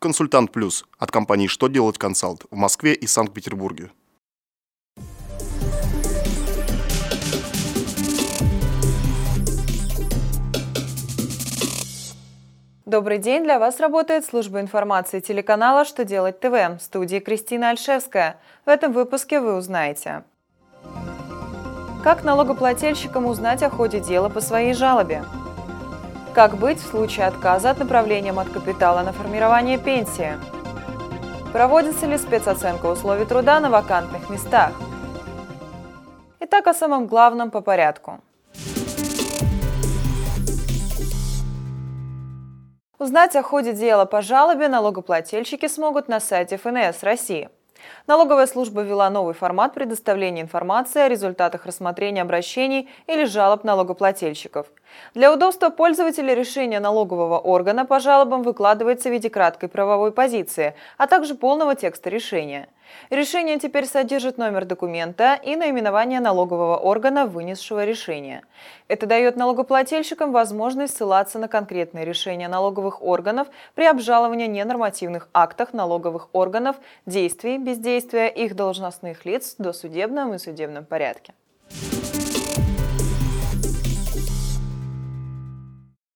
Консультант Плюс от компании «Что делать консалт» в Москве и Санкт-Петербурге. Добрый день! Для вас работает служба информации телеканала «Что делать ТВ» в студии Кристина Альшевская. В этом выпуске вы узнаете. Как налогоплательщикам узнать о ходе дела по своей жалобе? Как быть в случае отказа от направления от капитала на формирование пенсии? Проводится ли спецоценка условий труда на вакантных местах? Итак, о самом главном по порядку. Узнать о ходе дела по жалобе налогоплательщики смогут на сайте ФНС России. Налоговая служба ввела новый формат предоставления информации о результатах рассмотрения обращений или жалоб налогоплательщиков. Для удобства пользователя решение налогового органа по жалобам выкладывается в виде краткой правовой позиции, а также полного текста решения. Решение теперь содержит номер документа и наименование налогового органа, вынесшего решение. Это дает налогоплательщикам возможность ссылаться на конкретные решения налоговых органов при обжаловании ненормативных актах налоговых органов, действий, бездействия их должностных лиц в досудебном и судебном порядке.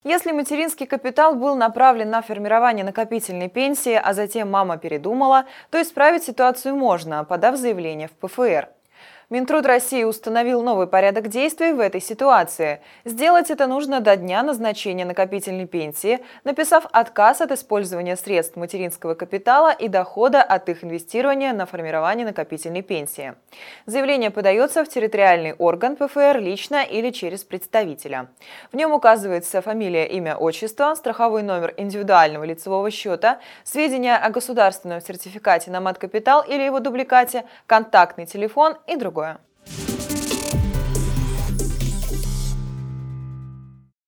Если материнский капитал был направлен на формирование накопительной пенсии, а затем мама передумала, то исправить ситуацию можно, подав заявление в ПФР. Минтруд России установил новый порядок действий в этой ситуации. Сделать это нужно до дня назначения накопительной пенсии, написав отказ от использования средств материнского капитала и дохода от их инвестирования на формирование накопительной пенсии. Заявление подается в территориальный орган ПФР лично или через представителя. В нем указывается фамилия, имя, отчество, страховой номер индивидуального лицевого счета, сведения о государственном сертификате на мат-капитал или его дубликате, контактный телефон и другое другое.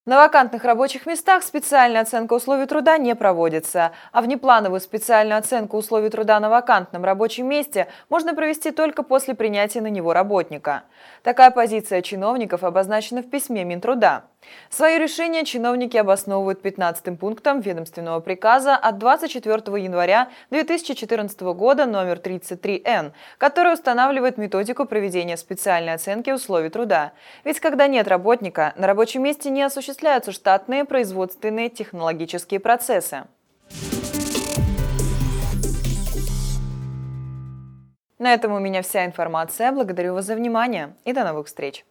На вакантных рабочих местах специальная оценка условий труда не проводится, а внеплановую специальную оценку условий труда на вакантном рабочем месте можно провести только после принятия на него работника. Такая позиция чиновников обозначена в письме Минтруда. Свое решение чиновники обосновывают 15 пунктом ведомственного приказа от 24 января 2014 года номер 33Н, который устанавливает методику проведения специальной оценки условий труда. Ведь когда нет работника, на рабочем месте не осуществляются штатные производственные технологические процессы. На этом у меня вся информация. Благодарю вас за внимание и до новых встреч!